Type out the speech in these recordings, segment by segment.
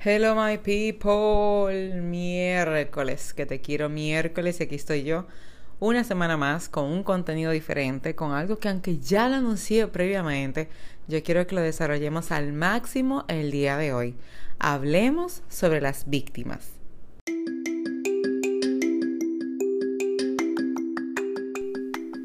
Hello my people, miércoles, que te quiero miércoles y aquí estoy yo una semana más con un contenido diferente, con algo que aunque ya lo anuncié previamente, yo quiero que lo desarrollemos al máximo el día de hoy. Hablemos sobre las víctimas.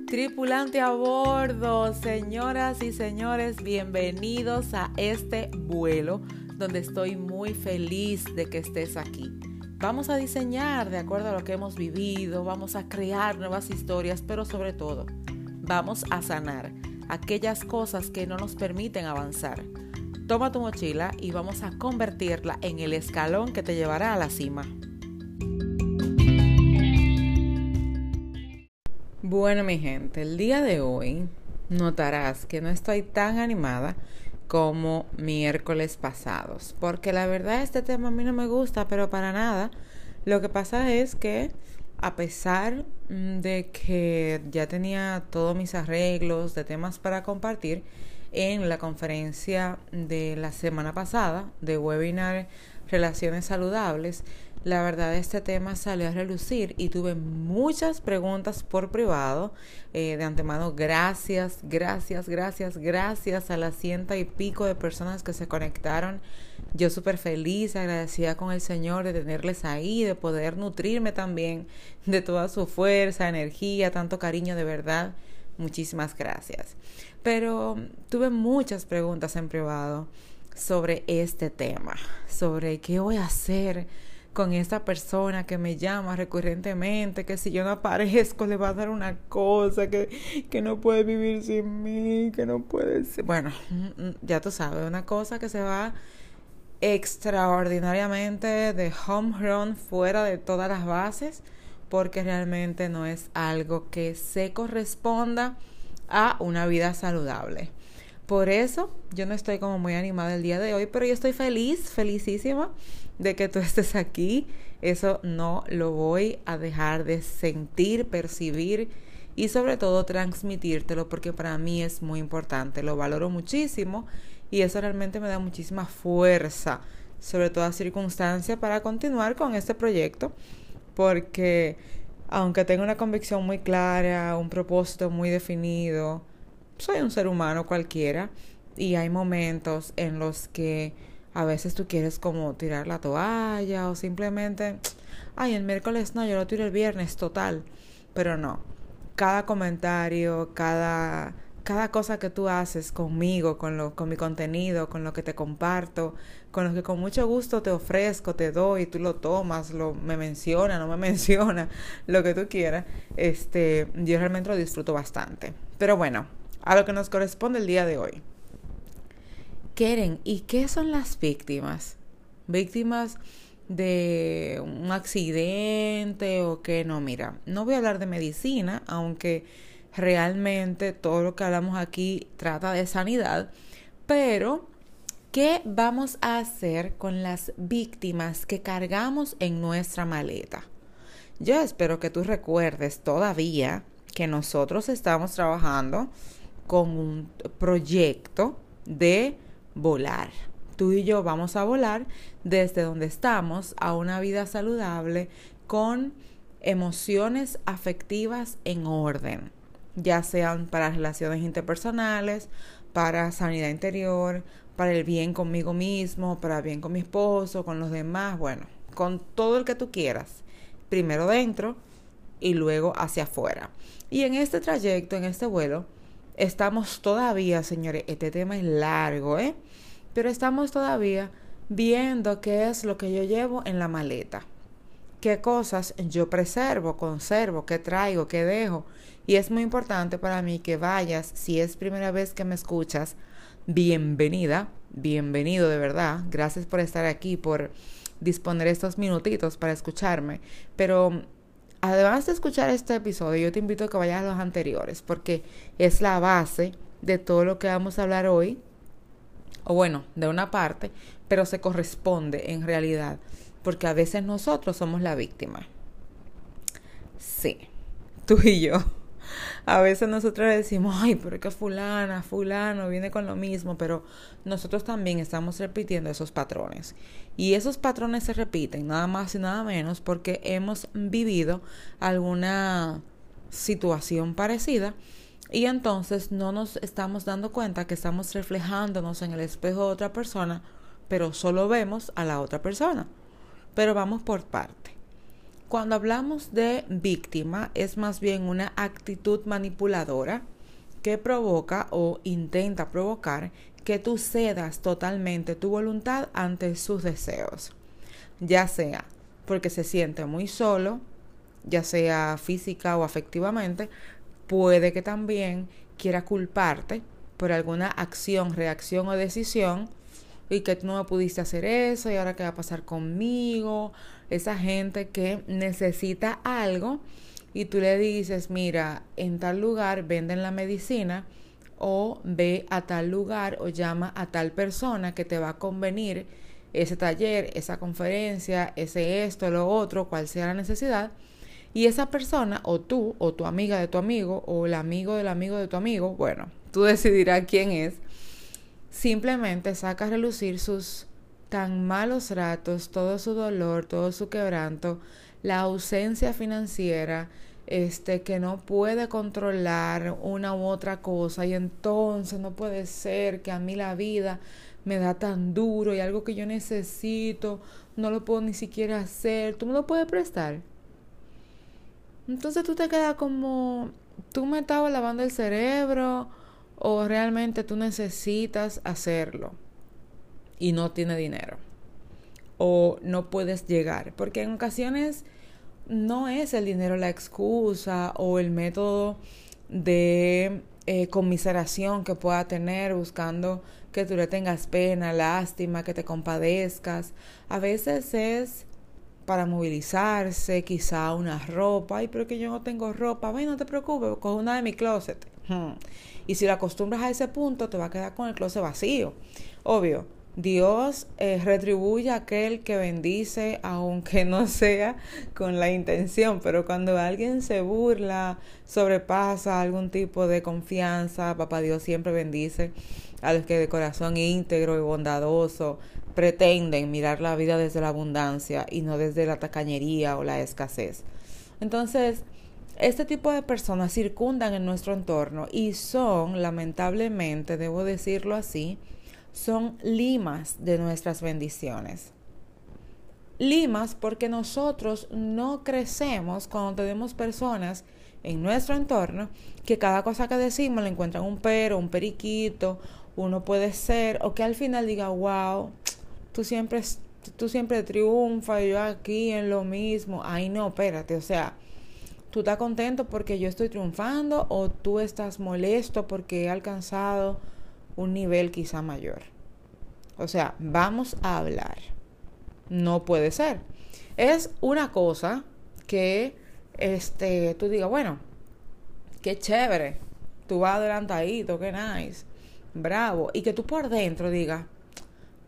Tripulante a bordo, señoras y señores, bienvenidos a este vuelo donde estoy muy feliz de que estés aquí. Vamos a diseñar de acuerdo a lo que hemos vivido, vamos a crear nuevas historias, pero sobre todo, vamos a sanar aquellas cosas que no nos permiten avanzar. Toma tu mochila y vamos a convertirla en el escalón que te llevará a la cima. Bueno, mi gente, el día de hoy notarás que no estoy tan animada como miércoles pasados. Porque la verdad este tema a mí no me gusta, pero para nada. Lo que pasa es que a pesar mm, de que ya tenía todos mis arreglos de temas para compartir en la conferencia de la semana pasada de webinar Relaciones Saludables, la verdad este tema salió a relucir y tuve muchas preguntas por privado. Eh, de antemano, gracias, gracias, gracias, gracias a las ciento y pico de personas que se conectaron. Yo súper feliz, agradecida con el Señor de tenerles ahí, de poder nutrirme también de toda su fuerza, energía, tanto cariño de verdad. Muchísimas gracias. Pero tuve muchas preguntas en privado sobre este tema, sobre qué voy a hacer con esta persona que me llama recurrentemente, que si yo no aparezco le va a dar una cosa, que, que no puede vivir sin mí, que no puede ser. Bueno, mm, mm, ya tú sabes, una cosa que se va extraordinariamente de home run fuera de todas las bases, porque realmente no es algo que se corresponda a una vida saludable. Por eso yo no estoy como muy animada el día de hoy, pero yo estoy feliz, felicísima de que tú estés aquí. Eso no lo voy a dejar de sentir, percibir y sobre todo transmitírtelo porque para mí es muy importante. Lo valoro muchísimo y eso realmente me da muchísima fuerza, sobre toda circunstancia, para continuar con este proyecto porque aunque tengo una convicción muy clara, un propósito muy definido, soy un ser humano cualquiera y hay momentos en los que a veces tú quieres como tirar la toalla o simplemente, ay, el miércoles no, yo lo tiro el viernes, total. Pero no, cada comentario, cada, cada cosa que tú haces conmigo, con, lo, con mi contenido, con lo que te comparto, con lo que con mucho gusto te ofrezco, te doy, tú lo tomas, lo, me menciona, no me menciona, lo que tú quieras, este, yo realmente lo disfruto bastante. Pero bueno, a lo que nos corresponde el día de hoy. Keren, ¿y qué son las víctimas? ¿Víctimas de un accidente o qué? No, mira, no voy a hablar de medicina, aunque realmente todo lo que hablamos aquí trata de sanidad, pero ¿qué vamos a hacer con las víctimas que cargamos en nuestra maleta? Yo espero que tú recuerdes todavía que nosotros estamos trabajando con un proyecto de volar. Tú y yo vamos a volar desde donde estamos a una vida saludable con emociones afectivas en orden, ya sean para relaciones interpersonales, para sanidad interior, para el bien conmigo mismo, para el bien con mi esposo, con los demás, bueno, con todo el que tú quieras. Primero dentro y luego hacia afuera. Y en este trayecto, en este vuelo, estamos todavía, señores, este tema es largo, ¿eh? Pero estamos todavía viendo qué es lo que yo llevo en la maleta. Qué cosas yo preservo, conservo, qué traigo, qué dejo. Y es muy importante para mí que vayas, si es primera vez que me escuchas, bienvenida, bienvenido de verdad. Gracias por estar aquí, por disponer estos minutitos para escucharme. Pero además de escuchar este episodio, yo te invito a que vayas a los anteriores, porque es la base de todo lo que vamos a hablar hoy, o bueno, de una parte, pero se corresponde en realidad, porque a veces nosotros somos la víctima. Sí, tú y yo A veces nosotros decimos, ay, pero que fulana, fulano viene con lo mismo, pero nosotros también estamos repitiendo esos patrones. Y esos patrones se repiten nada más y nada menos porque hemos vivido alguna situación parecida y entonces no nos estamos dando cuenta que estamos reflejándonos en el espejo de otra persona, pero solo vemos a la otra persona. Pero vamos por parte. Cuando hablamos de víctima es más bien una actitud manipuladora que provoca o intenta provocar que tú cedas totalmente tu voluntad ante sus deseos, ya sea porque se siente muy solo, ya sea física o afectivamente, puede que también quiera culparte por alguna acción, reacción o decisión y que tú no pudiste hacer eso y ahora qué va a pasar conmigo. Esa gente que necesita algo y tú le dices, mira, en tal lugar venden la medicina o ve a tal lugar o llama a tal persona que te va a convenir ese taller, esa conferencia, ese esto, lo otro, cual sea la necesidad. Y esa persona, o tú, o tu amiga de tu amigo, o el amigo del amigo de tu amigo, bueno, tú decidirás quién es, simplemente saca a relucir sus tan malos ratos, todo su dolor, todo su quebranto, la ausencia financiera, este que no puede controlar una u otra cosa y entonces no puede ser que a mí la vida me da tan duro y algo que yo necesito no lo puedo ni siquiera hacer, tú me lo puedes prestar. Entonces tú te quedas como tú me estabas lavando el cerebro o realmente tú necesitas hacerlo y no tiene dinero o no puedes llegar, porque en ocasiones no es el dinero la excusa o el método de eh, conmiseración que pueda tener buscando que tú le tengas pena, lástima, que te compadezcas. A veces es para movilizarse, quizá una ropa, ay, pero que yo no tengo ropa, ven, no te preocupes, coge una de mi closet. Hmm. Y si la acostumbras a ese punto, te va a quedar con el closet vacío. Obvio, Dios eh, retribuye a aquel que bendice, aunque no sea con la intención, pero cuando alguien se burla, sobrepasa algún tipo de confianza, papá Dios siempre bendice a los que de corazón íntegro y bondadoso pretenden mirar la vida desde la abundancia y no desde la tacañería o la escasez. Entonces, este tipo de personas circundan en nuestro entorno y son, lamentablemente, debo decirlo así, son limas de nuestras bendiciones. Limas porque nosotros no crecemos cuando tenemos personas en nuestro entorno que cada cosa que decimos le encuentran un pero, un periquito, uno puede ser, o que al final diga, wow, tú siempre, tú siempre triunfas, yo aquí en lo mismo. Ay, no, espérate, o sea, tú estás contento porque yo estoy triunfando o tú estás molesto porque he alcanzado un nivel quizá mayor. O sea, vamos a hablar. No puede ser. Es una cosa que este, tú digas, bueno, qué chévere, tú vas adelantadito, qué nice, bravo, y que tú por dentro digas,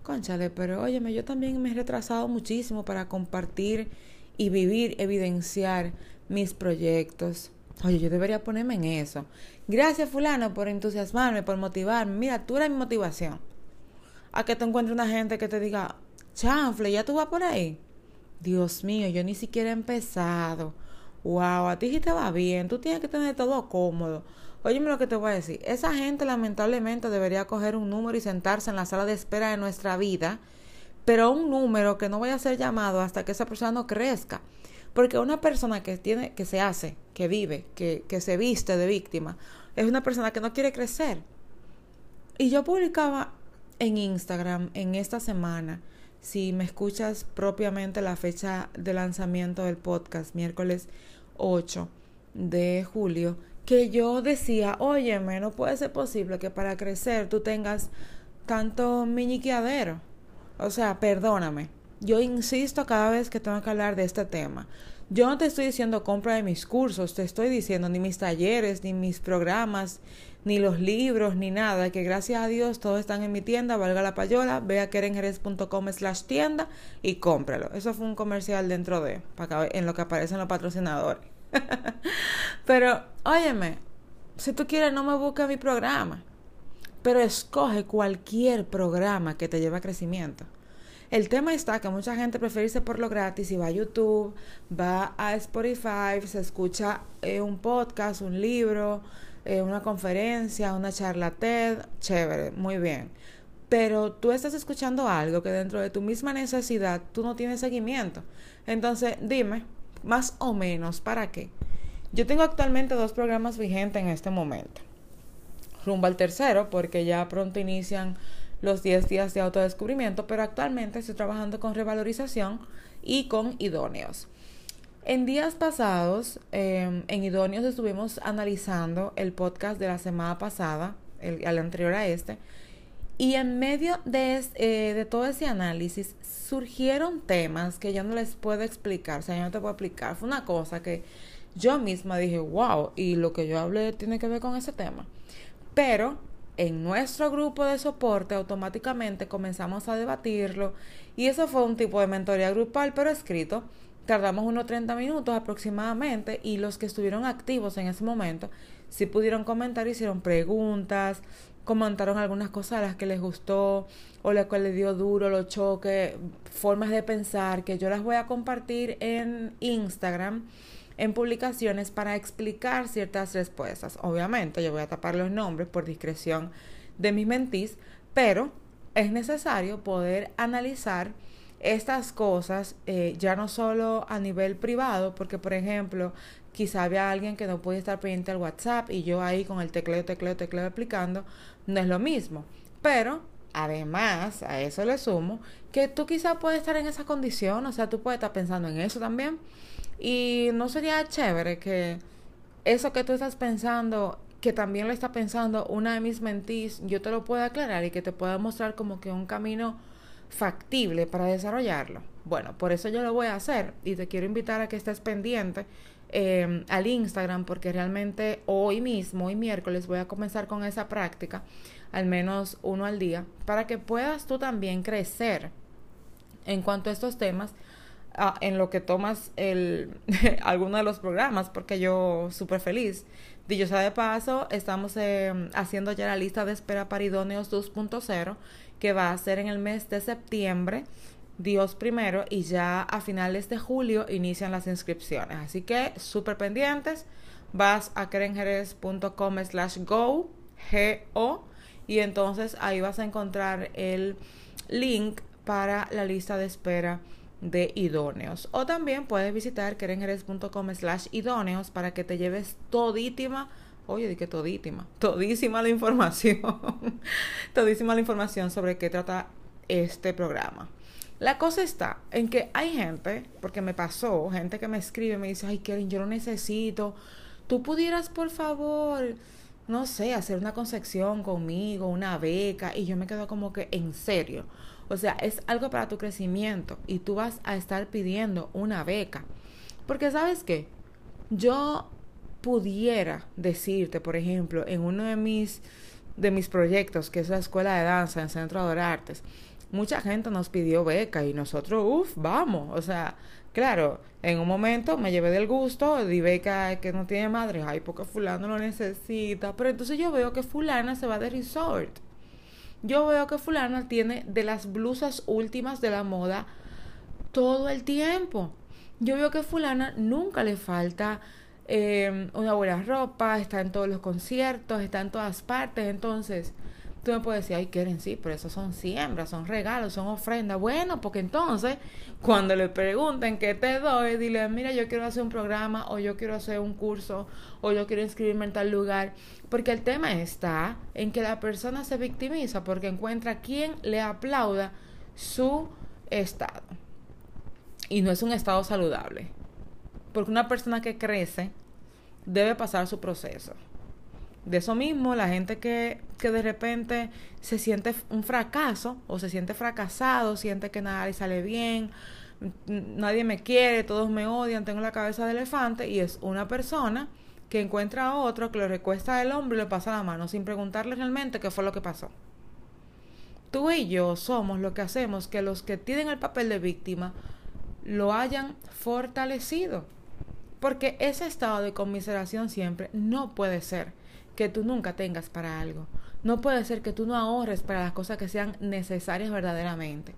conchale, pero óyeme, yo también me he retrasado muchísimo para compartir y vivir, evidenciar mis proyectos. Oye, yo debería ponerme en eso. Gracias, fulano, por entusiasmarme, por motivarme. Mira, tú eres mi motivación. A que te encuentres una gente que te diga, chanfle, ya tú vas por ahí. Dios mío, yo ni siquiera he empezado. Wow, a ti sí te va bien. Tú tienes que tener todo cómodo. Óyeme lo que te voy a decir. Esa gente lamentablemente debería coger un número y sentarse en la sala de espera de nuestra vida, pero un número que no vaya a ser llamado hasta que esa persona no crezca. Porque una persona que tiene, que se hace, que vive, que, que se viste de víctima, es una persona que no quiere crecer. Y yo publicaba en Instagram en esta semana, si me escuchas propiamente la fecha de lanzamiento del podcast, miércoles 8 de julio, que yo decía, óyeme, no puede ser posible que para crecer tú tengas tanto miñiqueadero. O sea, perdóname. Yo insisto cada vez que tengo que hablar de este tema. Yo no te estoy diciendo compra de mis cursos, te estoy diciendo ni mis talleres, ni mis programas, ni los libros, ni nada, que gracias a Dios todos están en mi tienda, valga la payola, ve a kerenjerez.com slash tienda y cómpralo. Eso fue un comercial dentro de, en lo que aparecen los patrocinadores. pero, óyeme, si tú quieres, no me busques mi programa. Pero escoge cualquier programa que te lleve a crecimiento. El tema está que mucha gente prefiere irse por lo gratis y va a YouTube, va a Spotify, se escucha eh, un podcast, un libro, eh, una conferencia, una charla TED, chévere, muy bien. Pero tú estás escuchando algo que dentro de tu misma necesidad tú no tienes seguimiento. Entonces, dime, más o menos, ¿para qué? Yo tengo actualmente dos programas vigentes en este momento. Rumbo al tercero, porque ya pronto inician los 10 días de autodescubrimiento, pero actualmente estoy trabajando con revalorización y con idóneos. En días pasados, em, en idóneos estuvimos analizando el podcast de la semana pasada, el, anterior a este, y en medio de, eh, de todo ese análisis surgieron temas que yo no les puedo explicar, o sea, yo no te puedo explicar. Fue una cosa que yo misma dije, wow, y lo que yo hablé tiene que ver con ese tema. Pero en nuestro grupo de soporte automáticamente comenzamos a debatirlo y eso fue un tipo de mentoría grupal pero escrito. Tardamos unos 30 minutos aproximadamente y los que estuvieron activos en ese momento sí pudieron comentar, hicieron preguntas, comentaron algunas cosas a las que les gustó o las que les dio duro, los choques, formas de pensar que yo las voy a compartir en Instagram en publicaciones para explicar ciertas respuestas. Obviamente yo voy a tapar los nombres por discreción de mis mentís, pero es necesario poder analizar estas cosas eh, ya no solo a nivel privado, porque por ejemplo, quizá había alguien que no puede estar pendiente al WhatsApp y yo ahí con el tecleo, tecleo, tecleo explicando, no es lo mismo. Pero además, a eso le sumo, que tú quizá puedes estar en esa condición, o sea, tú puedes estar pensando en eso también. Y no sería chévere que eso que tú estás pensando, que también lo está pensando una de mis mentís, yo te lo pueda aclarar y que te pueda mostrar como que un camino factible para desarrollarlo. Bueno, por eso yo lo voy a hacer y te quiero invitar a que estés pendiente eh, al Instagram porque realmente hoy mismo, hoy miércoles, voy a comenzar con esa práctica, al menos uno al día, para que puedas tú también crecer en cuanto a estos temas Ah, en lo que tomas el, alguno de los programas, porque yo súper feliz. Dicho sea de paso, estamos eh, haciendo ya la lista de espera para idóneos 2.0, que va a ser en el mes de septiembre, Dios primero, y ya a finales de julio inician las inscripciones. Así que súper pendientes, vas a kerenjerez.com slash go, G-O, y entonces ahí vas a encontrar el link para la lista de espera de idóneos. O también puedes visitar kerenjerez.com slash idóneos para que te lleves todítima, oye, di que todísima la información, todísima la información sobre qué trata este programa. La cosa está en que hay gente, porque me pasó, gente que me escribe, me dice, ay, Keren, yo lo necesito. Tú pudieras, por favor, no sé, hacer una concepción conmigo, una beca, y yo me quedo como que, en serio. O sea, es algo para tu crecimiento y tú vas a estar pidiendo una beca. Porque sabes qué, yo pudiera decirte, por ejemplo, en uno de mis, de mis proyectos, que es la escuela de danza en Centro de Artes, mucha gente nos pidió beca y nosotros, uff, vamos. O sea, claro, en un momento me llevé del gusto, di beca que no tiene madre, ay, porque fulano lo necesita. Pero entonces yo veo que fulana se va de resort yo veo que fulana tiene de las blusas últimas de la moda todo el tiempo. Yo veo que fulana nunca le falta eh, una buena ropa, está en todos los conciertos, está en todas partes. Entonces, tú me puedes decir, ay, quieren sí, pero eso son siembras, son regalos, son ofrendas. Bueno, porque entonces, cuando le pregunten qué te doy, dile, mira, yo quiero hacer un programa, o yo quiero hacer un curso, o yo quiero inscribirme en tal lugar. Porque el tema está en que la persona se victimiza porque encuentra quien le aplauda su estado. Y no es un estado saludable. Porque una persona que crece debe pasar su proceso de eso mismo, la gente que, que de repente se siente un fracaso o se siente fracasado, siente que nada le sale bien, nadie me quiere, todos me odian, tengo la cabeza de elefante y es una persona que encuentra a otro que le recuesta el hombro y le pasa la mano sin preguntarle realmente qué fue lo que pasó. Tú y yo somos lo que hacemos que los que tienen el papel de víctima lo hayan fortalecido Porque ese estado de conmiseración siempre no puede ser que tú nunca tengas para algo. No puede ser que tú no ahorres para las cosas que sean necesarias verdaderamente.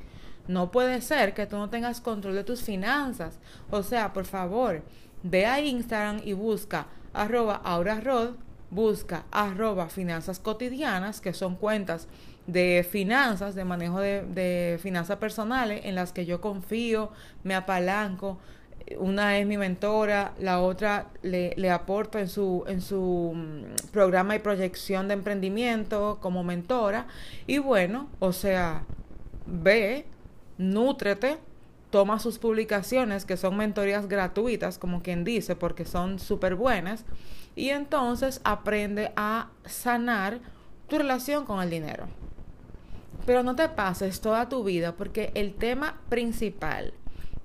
No puede ser que tú no tengas control de tus finanzas. O sea, por favor, ve a Instagram y busca arroba aurarod, busca arroba finanzas cotidianas, que son cuentas de finanzas, de manejo de, de finanzas personales en las que yo confío, me apalanco, una es mi mentora, la otra le, le, aporto en su, en su mm, programa y proyección de emprendimiento como mentora. Y bueno, o sea, ve, nútrete, toma sus publicaciones, que son mentorías gratuitas, como quien dice, porque son súper buenas, y entonces aprende a sanar tu relación con el dinero. Pero no te pases toda tu vida, porque el tema principal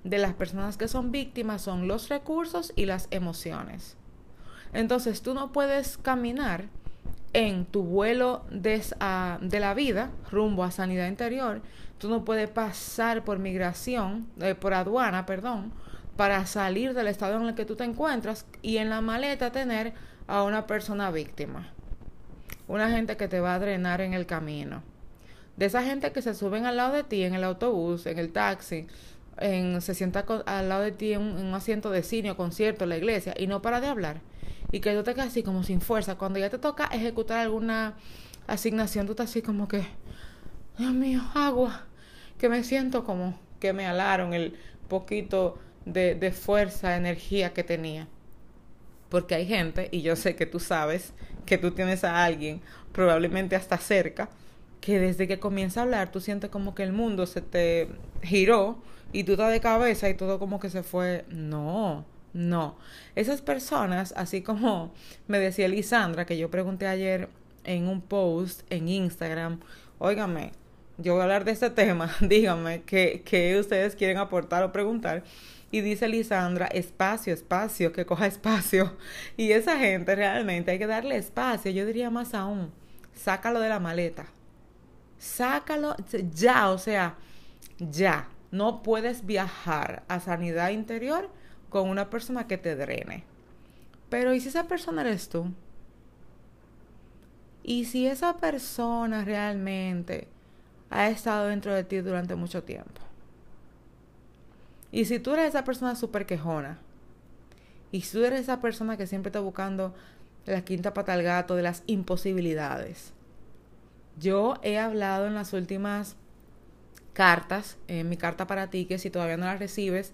de las personas que son víctimas son los recursos y las emociones. Entonces tú no puedes caminar en tu vuelo de, la vida rumbo a sanidad interior. Tú no puedes pasar por migración, eh, por aduana, perdón, para salir del estado en el que tú te encuentras y en la maleta tener a una persona víctima. Una gente que te va a drenar en el camino. De esa gente que se suben al lado de ti en el autobús, en el taxi, en, se sienta al lado de ti en un, asiento de cine o concierto, la iglesia, y no para de hablar. Y que tú te quedas así como sin fuerza. Cuando ya te toca ejecutar alguna asignación, tú estás así como que, Dios mío, agua. Que me siento como que me alaron el poquito de, de fuerza, energía que tenía. Porque hay gente, y yo sé que tú sabes que tú tienes a alguien, probablemente hasta cerca, que desde que comienza a hablar tú sientes como que el mundo se te giró y tú estás de cabeza y todo como que se fue. No, no. Esas personas, así como me decía Lisandra, que yo pregunté ayer en un post en Instagram, óigame, yo voy a hablar de este tema, díganme qué, qué ustedes quieren aportar o preguntar. Y dice Lisandra, espacio, espacio, que coja espacio. Y esa gente realmente hay que darle espacio. Yo diría más aún, sácalo de la maleta. Sácalo ya, o sea, ya. No puedes viajar a sanidad interior con una persona que te drene. Pero ¿y si esa persona eres tú? ¿Y si esa persona realmente ha estado dentro de ti durante mucho tiempo? Y si tú eres esa persona súper quejona, y si tú eres esa persona que siempre está buscando la quinta pata al gato de las imposibilidades, yo he hablado en las últimas cartas, en mi carta para ti, que si todavía no la recibes,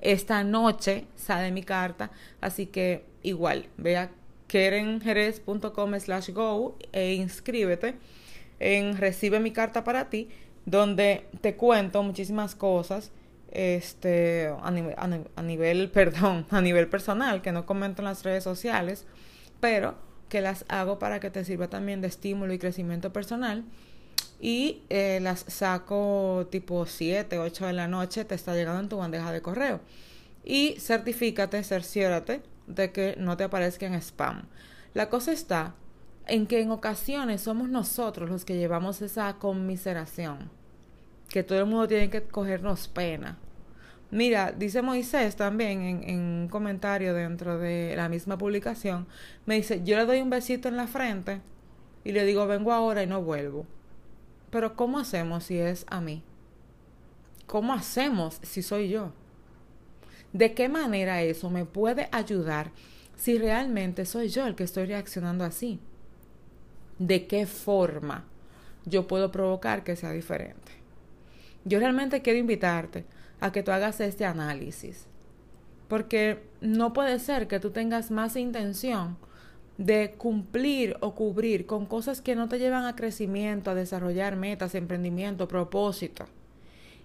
esta noche sale mi carta, así que igual, ve a kerenjerez.com slash go e inscríbete en Recibe mi carta para ti, donde te cuento muchísimas cosas este a, nivel, a nivel perdón a nivel personal que no comento en las redes sociales pero que las hago para que te sirva también de estímulo y crecimiento personal y eh, las saco tipo 7, 8 de la noche, te está llegando en tu bandeja de correo. Y certifícate, cerciórate de que no te aparezca en spam. La cosa está en que en ocasiones somos nosotros los que llevamos esa conmiseración, que todo el mundo tiene que cogernos pena. Mira, dice Moisés también en, en, un comentario dentro de la misma publicación, me dice, yo le doy un besito en la frente y le digo, vengo ahora y no vuelvo. Pero ¿cómo hacemos si es a mí? ¿Cómo hacemos si soy yo? ¿De qué manera eso me puede ayudar si realmente soy yo el que estoy reaccionando así? ¿De qué forma yo puedo provocar que sea diferente? Yo realmente quiero invitarte a que tú hagas este análisis. Porque no puede ser que tú tengas más intención de cumplir o cubrir con cosas que no te llevan a crecimiento, a desarrollar metas, emprendimiento, propósito.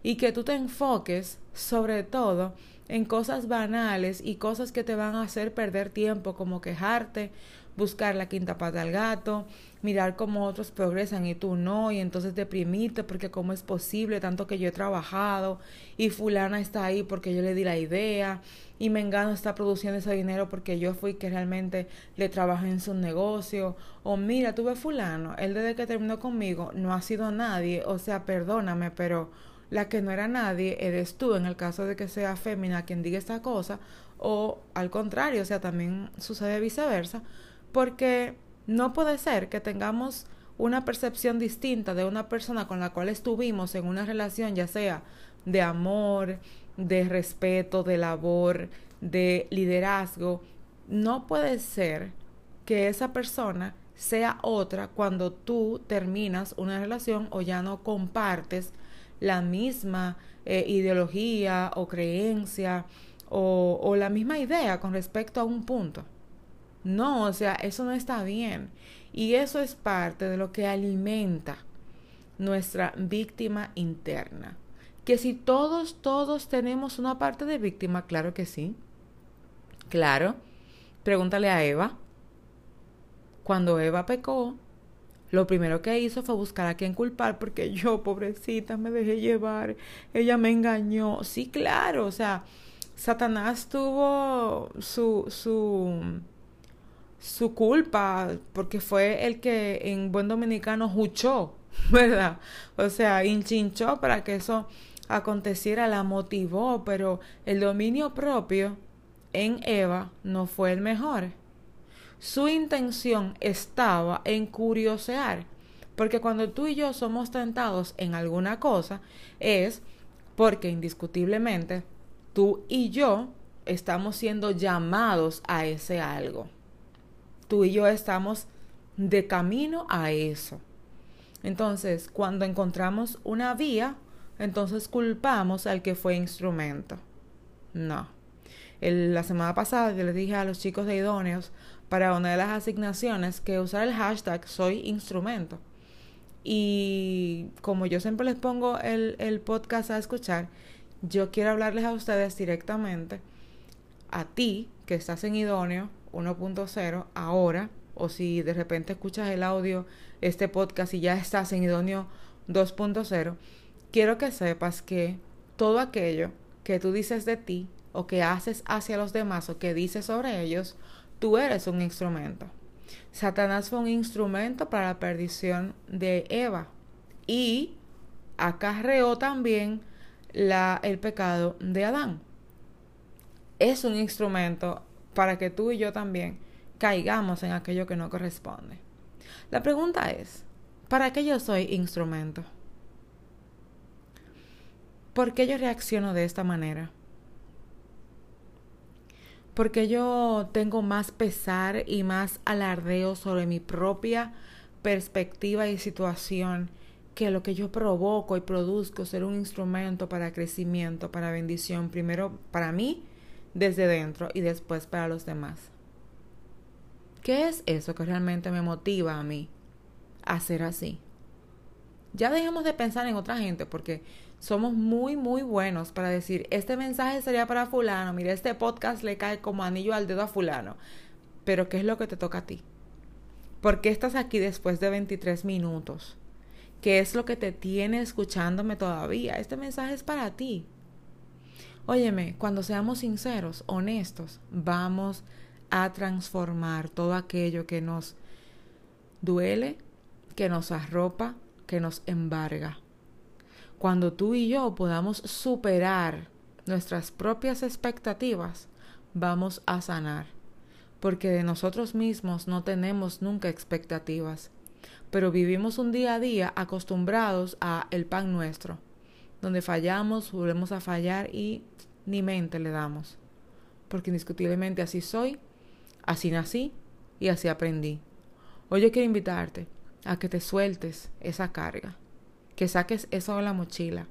Y que tú te enfoques sobre todo en cosas banales y cosas que te van a hacer perder tiempo, como quejarte, buscar la quinta pata al gato, mirar cómo otros progresan y tú no, y entonces deprimirte porque cómo es posible, tanto que yo he trabajado y fulana está ahí porque yo le di la idea y Mengano está produciendo ese dinero porque yo fui que realmente le trabajé en su negocio. O mira, tuve fulano, él desde que terminó conmigo no ha sido nadie. O sea, perdóname, pero la que no era nadie eres tú en el caso de que sea fémina quien diga esta cosa o al contrario, o sea, también sucede viceversa, porque no puede ser que tengamos una percepción distinta de una persona con la cual estuvimos en una relación, ya sea de amor, de respeto, de labor, de liderazgo. No puede ser que esa persona sea otra cuando tú terminas una relación o ya no compartes la misma eh, ideología o creencia o, o la misma idea con respecto a un punto. No, o sea, eso no está bien. Y eso es parte de lo que alimenta nuestra víctima interna. Que si todos, todos tenemos una parte de víctima, claro que sí. Claro. Pregúntale a Eva. Cuando Eva pecó, lo primero que hizo fue buscar a quien culpar porque yo, pobrecita, me dejé llevar. Ella me engañó. Sí, claro. O sea, Satanás tuvo su, su, su culpa porque fue el que en buen dominicano juchó, ¿verdad? O sea, hinchinchó para que eso aconteciera, la motivó, pero el dominio propio en Eva no fue el mejor. Su intención estaba en curiosear, porque cuando tú y yo somos tentados en alguna cosa es porque indiscutiblemente tú y yo estamos siendo llamados a ese algo. Tú y yo estamos de camino a eso. Entonces, cuando encontramos una vía, entonces culpamos al que fue instrumento. No. la semana pasada yo les dije a los chicos de idóneos para una de las asignaciones que usar el hashtag soy instrumento. Y como yo siempre les pongo el, el podcast a escuchar, yo quiero hablarles a ustedes directamente, a ti que estás en idóneo 1.0 ahora, o si de repente escuchas el audio, este podcast y ya estás en idóneo 2.0, quiero que sepas que todo aquello que tú dices de ti o que haces hacia los demás o que dices sobre ellos, tú eres un instrumento. Satanás fue un instrumento para la perdición de Eva y acarreó también la, el pecado de Adán. Es un instrumento para que tú y yo también caigamos en aquello que no corresponde. La pregunta es, ¿para qué yo soy instrumento? ¿Por qué yo reacciono de esta manera? Porque yo tengo más pesar y más alardeo sobre mi propia perspectiva y situación que lo que yo provoco y produzco ser un instrumento para crecimiento, para bendición, primero para mí desde dentro y después para los demás. ¿Qué es eso que realmente me motiva a mí a ser así? Ya dejemos de pensar en otra gente porque somos muy, muy buenos para decir, este mensaje sería para fulano, mira, este podcast le cae como anillo al dedo a fulano. Pero ¿qué es lo que te toca a ti? ¿Por qué estás aquí después de 23 minutos? ¿Qué es lo que te tiene escuchándome todavía? Este mensaje es para ti. Óyeme, cuando seamos sinceros, honestos, vamos a transformar todo aquello que nos duele, que nos arropa, que nos embarga. Cuando tú y yo podamos superar nuestras propias expectativas, vamos a sanar, porque de nosotros mismos no tenemos nunca expectativas, pero vivimos un día a día acostumbrados a el pan nuestro, donde fallamos, volvemos a fallar y ni mente le damos, porque indiscutiblemente así soy, así nací y así aprendí. Hoy yo quiero invitarte a que te sueltes esa carga que saques eso de la mochila,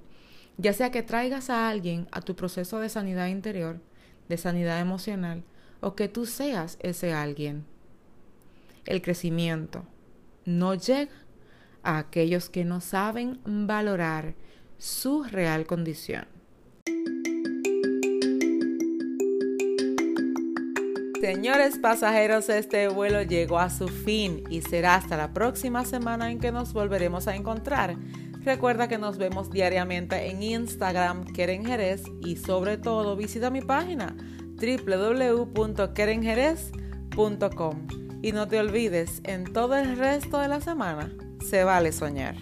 ya sea que traigas a alguien a tu proceso de sanidad interior, de sanidad emocional, o que tú seas ese alguien. El crecimiento no llega a aquellos que no saben valorar su real condición. Señores pasajeros, este vuelo llegó a su fin y será hasta la próxima semana en que nos volveremos a encontrar. Recuerda que nos vemos diariamente en Instagram, Keren Jerez, y sobre todo visita mi página www.kerenjerez.com. Y no te olvides, en todo el resto de la semana se vale soñar.